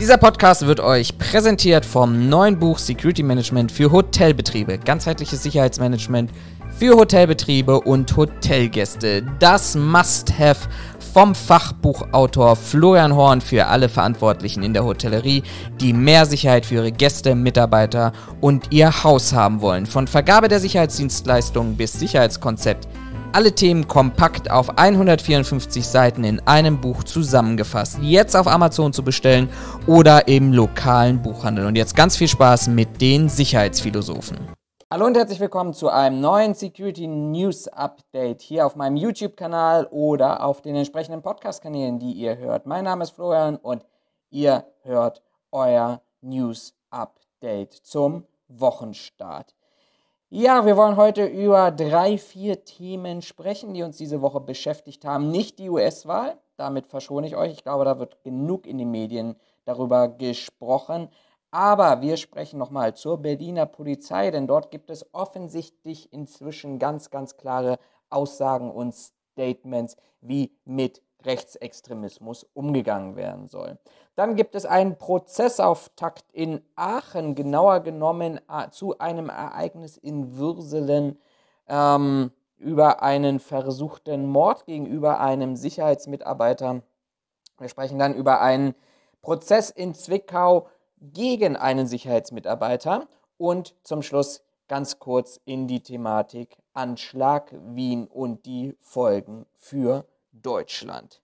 Dieser Podcast wird euch präsentiert vom neuen Buch Security Management für Hotelbetriebe. Ganzheitliches Sicherheitsmanagement für Hotelbetriebe und Hotelgäste. Das Must-Have vom Fachbuchautor Florian Horn für alle Verantwortlichen in der Hotellerie, die mehr Sicherheit für ihre Gäste, Mitarbeiter und ihr Haus haben wollen. Von Vergabe der Sicherheitsdienstleistungen bis Sicherheitskonzept alle Themen kompakt auf 154 Seiten in einem Buch zusammengefasst. Jetzt auf Amazon zu bestellen oder im lokalen Buchhandel. Und jetzt ganz viel Spaß mit den Sicherheitsphilosophen. Hallo und herzlich willkommen zu einem neuen Security News Update hier auf meinem YouTube-Kanal oder auf den entsprechenden Podcast-Kanälen, die ihr hört. Mein Name ist Florian und ihr hört euer News Update zum Wochenstart. Ja, wir wollen heute über drei, vier Themen sprechen, die uns diese Woche beschäftigt haben. Nicht die US-Wahl, damit verschone ich euch. Ich glaube, da wird genug in den Medien darüber gesprochen. Aber wir sprechen nochmal zur Berliner Polizei, denn dort gibt es offensichtlich inzwischen ganz, ganz klare Aussagen und Statements, wie mit Rechtsextremismus umgegangen werden soll. Dann gibt es einen Prozessauftakt in Aachen, genauer genommen äh, zu einem Ereignis in Würselen ähm, über einen versuchten Mord gegenüber einem Sicherheitsmitarbeiter. Wir sprechen dann über einen Prozess in Zwickau gegen einen Sicherheitsmitarbeiter und zum Schluss ganz kurz in die Thematik Anschlag Wien und die Folgen für Deutschland.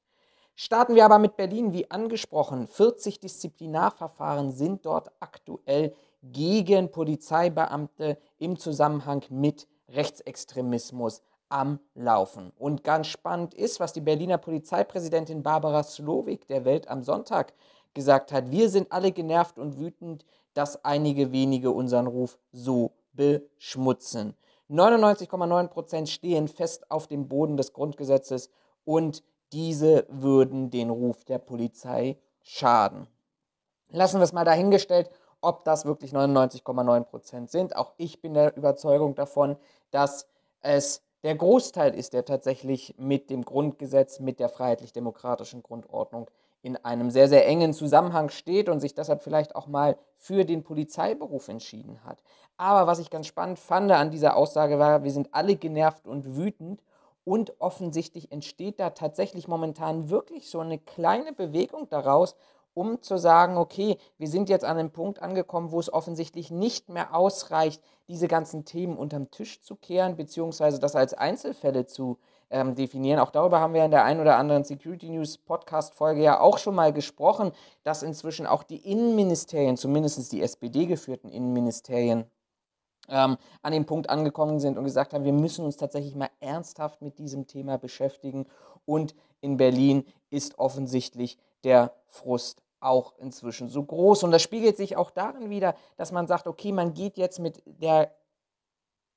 Starten wir aber mit Berlin, wie angesprochen. 40 Disziplinarverfahren sind dort aktuell gegen Polizeibeamte im Zusammenhang mit Rechtsextremismus am Laufen. Und ganz spannend ist, was die Berliner Polizeipräsidentin Barbara Slowik der Welt am Sonntag gesagt hat. Wir sind alle genervt und wütend, dass einige wenige unseren Ruf so beschmutzen. 99,9% stehen fest auf dem Boden des Grundgesetzes und diese würden den Ruf der Polizei schaden. Lassen wir es mal dahingestellt, ob das wirklich 99,9% sind. Auch ich bin der Überzeugung davon, dass es der Großteil ist, der tatsächlich mit dem Grundgesetz, mit der freiheitlich-demokratischen Grundordnung in einem sehr, sehr engen Zusammenhang steht und sich deshalb vielleicht auch mal für den Polizeiberuf entschieden hat. Aber was ich ganz spannend fand an dieser Aussage war, wir sind alle genervt und wütend und offensichtlich entsteht da tatsächlich momentan wirklich so eine kleine Bewegung daraus, um zu sagen, okay, wir sind jetzt an einem Punkt angekommen, wo es offensichtlich nicht mehr ausreicht, diese ganzen Themen unterm Tisch zu kehren, beziehungsweise das als Einzelfälle zu ähm, definieren. Auch darüber haben wir in der einen oder anderen Security News Podcast-Folge ja auch schon mal gesprochen, dass inzwischen auch die Innenministerien, zumindest die SPD-geführten Innenministerien, ähm, an dem Punkt angekommen sind und gesagt haben, wir müssen uns tatsächlich mal ernsthaft mit diesem Thema beschäftigen. Und in Berlin ist offensichtlich der Frust auch inzwischen so groß. Und das spiegelt sich auch darin wieder, dass man sagt, okay, man geht jetzt mit der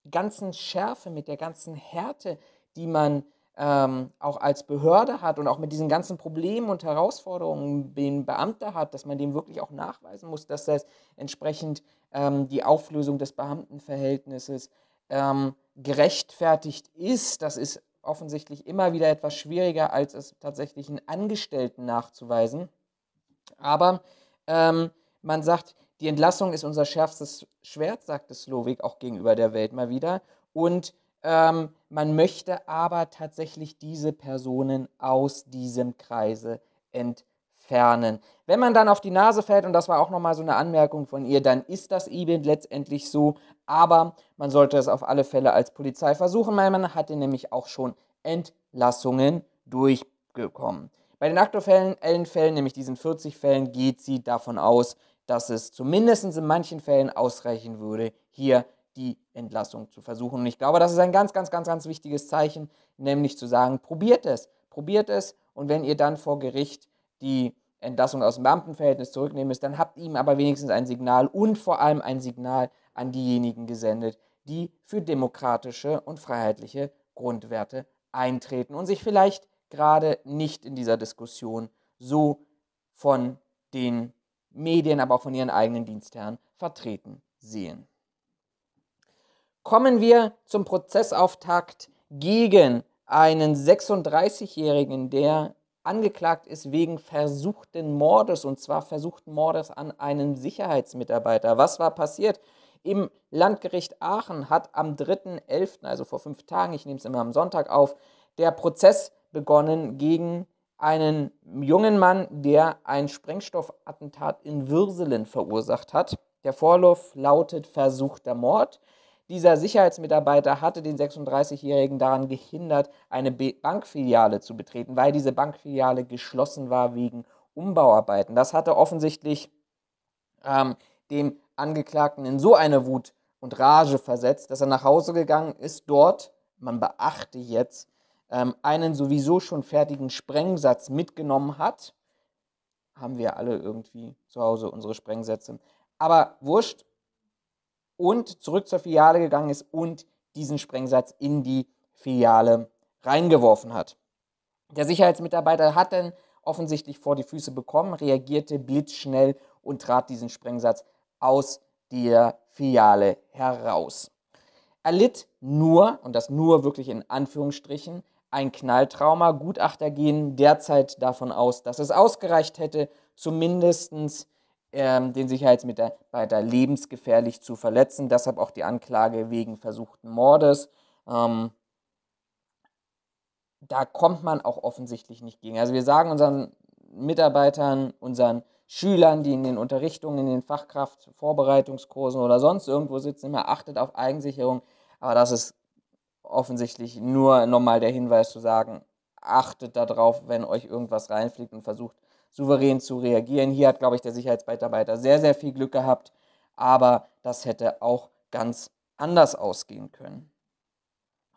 ganzen Schärfe, mit der ganzen Härte, die man ähm, auch als Behörde hat und auch mit diesen ganzen Problemen und Herausforderungen, den Beamter hat, dass man dem wirklich auch nachweisen muss, dass das entsprechend ähm, die Auflösung des Beamtenverhältnisses ähm, gerechtfertigt ist. Das ist offensichtlich immer wieder etwas schwieriger, als es tatsächlich einen Angestellten nachzuweisen. Aber ähm, man sagt, die Entlassung ist unser schärfstes Schwert, sagte Slowik auch gegenüber der Welt mal wieder. Und ähm, man möchte aber tatsächlich diese Personen aus diesem Kreise entfernen. Wenn man dann auf die Nase fällt, und das war auch nochmal so eine Anmerkung von ihr, dann ist das eben letztendlich so, aber man sollte es auf alle Fälle als Polizei versuchen, weil man hatte nämlich auch schon Entlassungen durchgekommen. Bei den aktuellen Fällen, nämlich diesen 40 Fällen, geht sie davon aus, dass es zumindest in manchen Fällen ausreichen würde, hier die Entlassung zu versuchen. Und ich glaube, das ist ein ganz, ganz, ganz, ganz wichtiges Zeichen, nämlich zu sagen, probiert es, probiert es und wenn ihr dann vor Gericht die Entlassung aus dem Beamtenverhältnis zurücknehmen müsst, dann habt ihm aber wenigstens ein Signal und vor allem ein Signal an diejenigen gesendet, die für demokratische und freiheitliche Grundwerte eintreten und sich vielleicht gerade nicht in dieser Diskussion so von den Medien, aber auch von ihren eigenen Dienstherren vertreten sehen. Kommen wir zum Prozessauftakt gegen einen 36-Jährigen, der angeklagt ist wegen versuchten Mordes und zwar versuchten Mordes an einem Sicherheitsmitarbeiter. Was war passiert? Im Landgericht Aachen hat am 3.11., also vor fünf Tagen, ich nehme es immer am Sonntag auf, der Prozess begonnen gegen einen jungen Mann, der ein Sprengstoffattentat in Würselen verursacht hat. Der Vorwurf lautet versuchter Mord. Dieser Sicherheitsmitarbeiter hatte den 36-Jährigen daran gehindert, eine Bankfiliale zu betreten, weil diese Bankfiliale geschlossen war wegen Umbauarbeiten. Das hatte offensichtlich ähm, dem Angeklagten in so eine Wut und Rage versetzt, dass er nach Hause gegangen ist, dort, man beachte jetzt, ähm, einen sowieso schon fertigen Sprengsatz mitgenommen hat. Haben wir alle irgendwie zu Hause unsere Sprengsätze. Aber wurscht. Und zurück zur Filiale gegangen ist und diesen Sprengsatz in die Filiale reingeworfen hat. Der Sicherheitsmitarbeiter hat dann offensichtlich vor die Füße bekommen, reagierte blitzschnell und trat diesen Sprengsatz aus der Filiale heraus. Er litt nur, und das nur wirklich in Anführungsstrichen, ein Knalltrauma. Gutachter gehen derzeit davon aus, dass es ausgereicht hätte, zumindest ähm, den Sicherheitsmitarbeiter lebensgefährlich zu verletzen. Deshalb auch die Anklage wegen versuchten Mordes. Ähm, da kommt man auch offensichtlich nicht gegen. Also wir sagen unseren Mitarbeitern, unseren Schülern, die in den Unterrichtungen, in den Fachkraftvorbereitungskursen oder sonst irgendwo sitzen, immer achtet auf Eigensicherung. Aber das ist offensichtlich nur nochmal der Hinweis zu sagen, achtet darauf, wenn euch irgendwas reinfliegt und versucht souverän zu reagieren. Hier hat, glaube ich, der Sicherheitsmitarbeiter sehr, sehr viel Glück gehabt, aber das hätte auch ganz anders ausgehen können.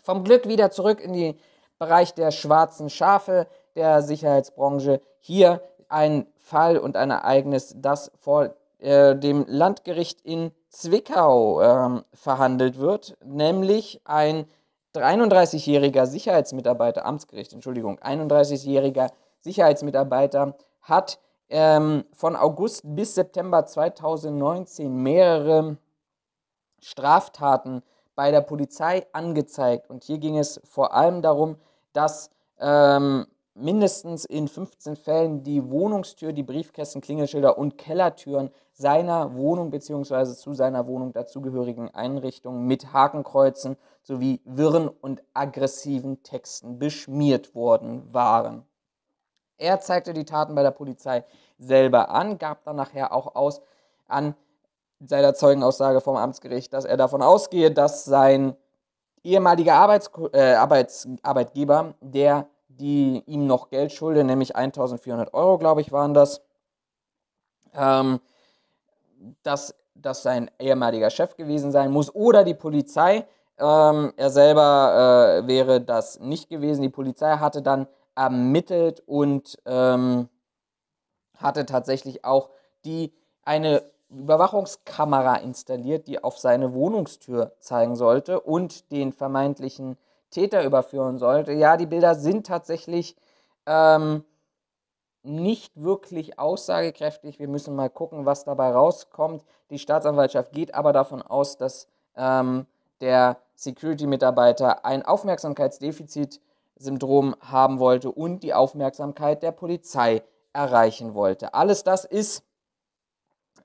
Vom Glück wieder zurück in den Bereich der schwarzen Schafe der Sicherheitsbranche. Hier ein Fall und ein Ereignis, das vor äh, dem Landgericht in Zwickau äh, verhandelt wird, nämlich ein 31-jähriger Sicherheitsmitarbeiter, Amtsgericht, Entschuldigung, 31-jähriger Sicherheitsmitarbeiter hat ähm, von August bis September 2019 mehrere Straftaten bei der Polizei angezeigt. Und hier ging es vor allem darum, dass ähm, mindestens in 15 Fällen die Wohnungstür, die Briefkästen, Klingelschilder und Kellertüren seiner Wohnung bzw. zu seiner Wohnung dazugehörigen Einrichtungen mit Hakenkreuzen sowie wirren und aggressiven Texten beschmiert worden waren. Er zeigte die Taten bei der Polizei selber an, gab dann nachher auch aus an seiner Zeugenaussage vom Amtsgericht, dass er davon ausgehe, dass sein ehemaliger Arbeits äh, Arbeits Arbeitgeber, der die ihm noch Geld schulde, nämlich 1400 Euro, glaube ich, waren das, ähm, dass das sein ehemaliger Chef gewesen sein muss oder die Polizei. Ähm, er selber äh, wäre das nicht gewesen. Die Polizei hatte dann ermittelt und ähm, hatte tatsächlich auch die eine Überwachungskamera installiert, die auf seine Wohnungstür zeigen sollte und den vermeintlichen Täter überführen sollte. Ja, die Bilder sind tatsächlich ähm, nicht wirklich aussagekräftig. Wir müssen mal gucken, was dabei rauskommt. Die Staatsanwaltschaft geht aber davon aus, dass ähm, der Security-Mitarbeiter ein Aufmerksamkeitsdefizit-Syndrom haben wollte und die Aufmerksamkeit der Polizei erreichen wollte. Alles das ist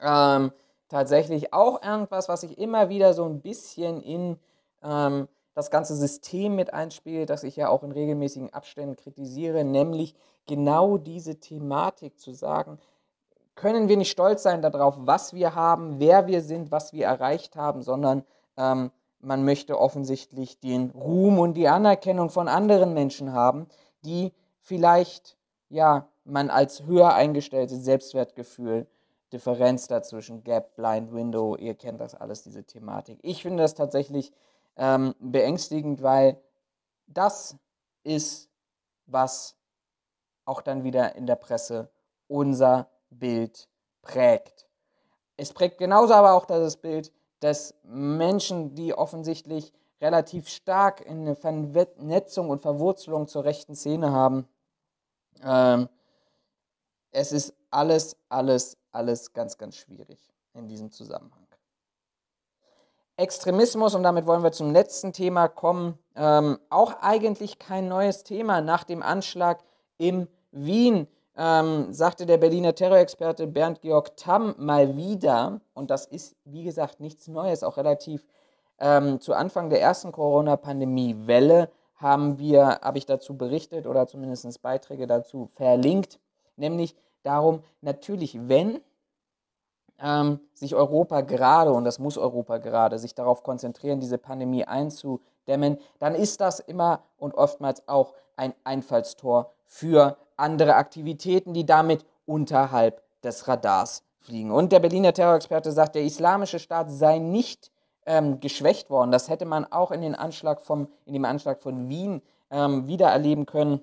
ähm, tatsächlich auch irgendwas, was sich immer wieder so ein bisschen in ähm, das ganze System mit einspielt, das ich ja auch in regelmäßigen Abständen kritisiere, nämlich genau diese Thematik zu sagen, können wir nicht stolz sein darauf, was wir haben, wer wir sind, was wir erreicht haben, sondern ähm, man möchte offensichtlich den Ruhm und die Anerkennung von anderen Menschen haben, die vielleicht ja man als höher eingestelltes Selbstwertgefühl Differenz dazwischen, Gap, Blind Window, ihr kennt das alles, diese Thematik. Ich finde das tatsächlich ähm, beängstigend, weil das ist, was auch dann wieder in der Presse unser Bild prägt. Es prägt genauso aber auch das Bild des Menschen, die offensichtlich relativ stark eine Vernetzung und Verwurzelung zur rechten Szene haben. Ähm, es ist alles, alles, alles ganz, ganz schwierig in diesem Zusammenhang. Extremismus, und damit wollen wir zum letzten Thema kommen, ähm, auch eigentlich kein neues Thema nach dem Anschlag im Wien ähm, sagte der Berliner Terrorexperte Bernd Georg Tamm mal wieder, und das ist, wie gesagt, nichts Neues, auch relativ ähm, zu Anfang der ersten Corona-Pandemie-Welle haben wir, habe ich dazu berichtet oder zumindest Beiträge dazu verlinkt, nämlich darum, natürlich, wenn ähm, sich Europa gerade, und das muss Europa gerade, sich darauf konzentrieren, diese Pandemie einzudämmen, dann ist das immer und oftmals auch ein Einfallstor für andere Aktivitäten, die damit unterhalb des Radars fliegen. Und der Berliner Terrorexperte sagt, der islamische Staat sei nicht ähm, geschwächt worden. Das hätte man auch in, den Anschlag vom, in dem Anschlag von Wien ähm, wieder können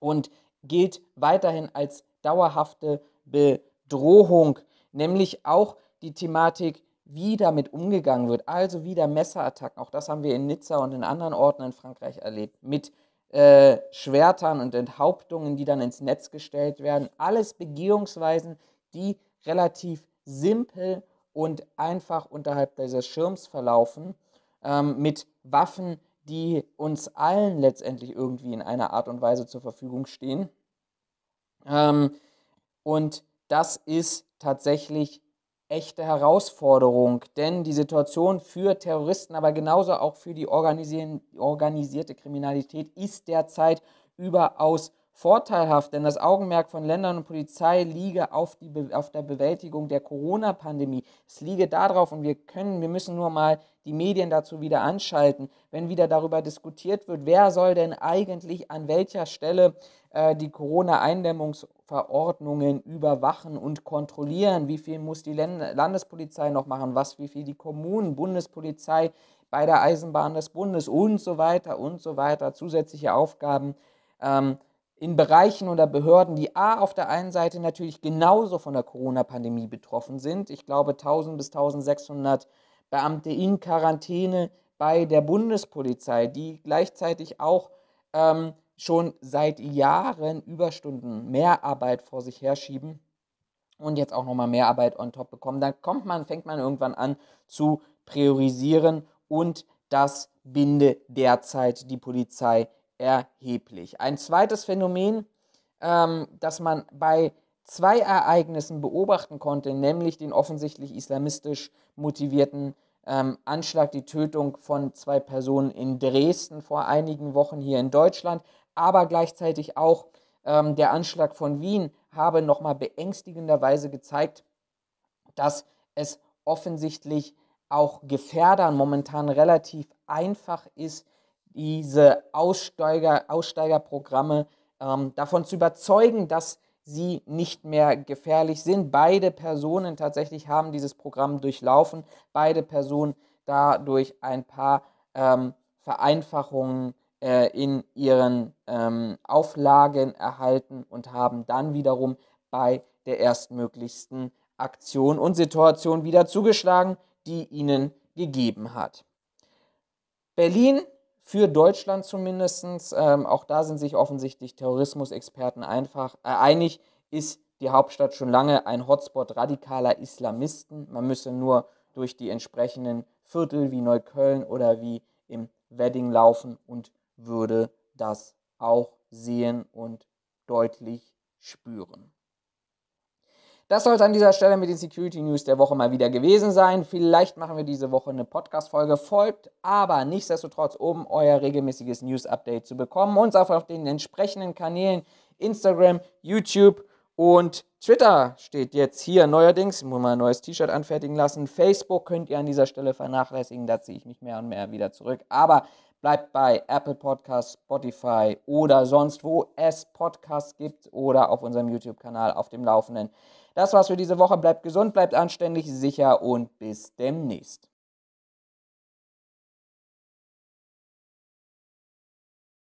und gilt weiterhin als dauerhafte Bedrohung, nämlich auch die Thematik, wie damit umgegangen wird, also wieder Messerattacken. Auch das haben wir in Nizza und in anderen Orten in Frankreich erlebt, mit äh, Schwertern und Enthauptungen, die dann ins Netz gestellt werden. Alles Begehungsweisen, die relativ simpel und einfach unterhalb dieses Schirms verlaufen, ähm, mit Waffen, die uns allen letztendlich irgendwie in einer Art und Weise zur Verfügung stehen. Ähm, und das ist tatsächlich echte Herausforderung, denn die Situation für Terroristen, aber genauso auch für die organisierte Kriminalität ist derzeit überaus vorteilhaft, denn das Augenmerk von Ländern und Polizei liege auf, die, auf der Bewältigung der Corona-Pandemie. Es liege darauf und wir können, wir müssen nur mal die Medien dazu wieder anschalten, wenn wieder darüber diskutiert wird, wer soll denn eigentlich an welcher Stelle äh, die Corona-Eindämmungsverordnungen überwachen und kontrollieren, wie viel muss die Landespolizei noch machen, was, wie viel die Kommunen, Bundespolizei bei der Eisenbahn des Bundes und so weiter und so weiter, zusätzliche Aufgaben. Ähm, in Bereichen oder Behörden, die A auf der einen Seite natürlich genauso von der Corona-Pandemie betroffen sind. Ich glaube 1000 bis 1600 Beamte in Quarantäne bei der Bundespolizei, die gleichzeitig auch ähm, schon seit Jahren Überstunden, Mehrarbeit vor sich herschieben und jetzt auch nochmal Mehrarbeit on top bekommen. Dann kommt man, fängt man irgendwann an zu priorisieren und das binde derzeit die Polizei erheblich. Ein zweites Phänomen, ähm, das man bei zwei Ereignissen beobachten konnte, nämlich den offensichtlich islamistisch motivierten ähm, Anschlag, die Tötung von zwei Personen in Dresden vor einigen Wochen hier in Deutschland, aber gleichzeitig auch ähm, der Anschlag von Wien habe nochmal beängstigenderweise gezeigt, dass es offensichtlich auch Gefährdern momentan relativ einfach ist, diese Aussteiger, Aussteigerprogramme ähm, davon zu überzeugen, dass sie nicht mehr gefährlich sind. Beide Personen tatsächlich haben dieses Programm durchlaufen. Beide Personen dadurch ein paar ähm, Vereinfachungen äh, in ihren ähm, Auflagen erhalten und haben dann wiederum bei der erstmöglichsten Aktion und Situation wieder zugeschlagen, die ihnen gegeben hat. Berlin für Deutschland zumindest, ähm, auch da sind sich offensichtlich Terrorismusexperten einfach äh, einig, ist die Hauptstadt schon lange ein Hotspot radikaler Islamisten. Man müsse nur durch die entsprechenden Viertel wie Neukölln oder wie im Wedding laufen und würde das auch sehen und deutlich spüren. Das soll es an dieser Stelle mit den Security News der Woche mal wieder gewesen sein. Vielleicht machen wir diese Woche eine Podcast-Folge. Folgt aber nichtsdestotrotz, um euer regelmäßiges News-Update zu bekommen. Uns auch auf den entsprechenden Kanälen Instagram, YouTube und Twitter steht jetzt hier neuerdings. Ich muss mal ein neues T-Shirt anfertigen lassen. Facebook könnt ihr an dieser Stelle vernachlässigen. Da ziehe ich mich mehr und mehr wieder zurück. Aber bleibt bei Apple Podcasts, Spotify oder sonst wo es Podcasts gibt oder auf unserem YouTube-Kanal auf dem Laufenden. Das war's für diese Woche. Bleibt gesund, bleibt anständig, sicher und bis demnächst.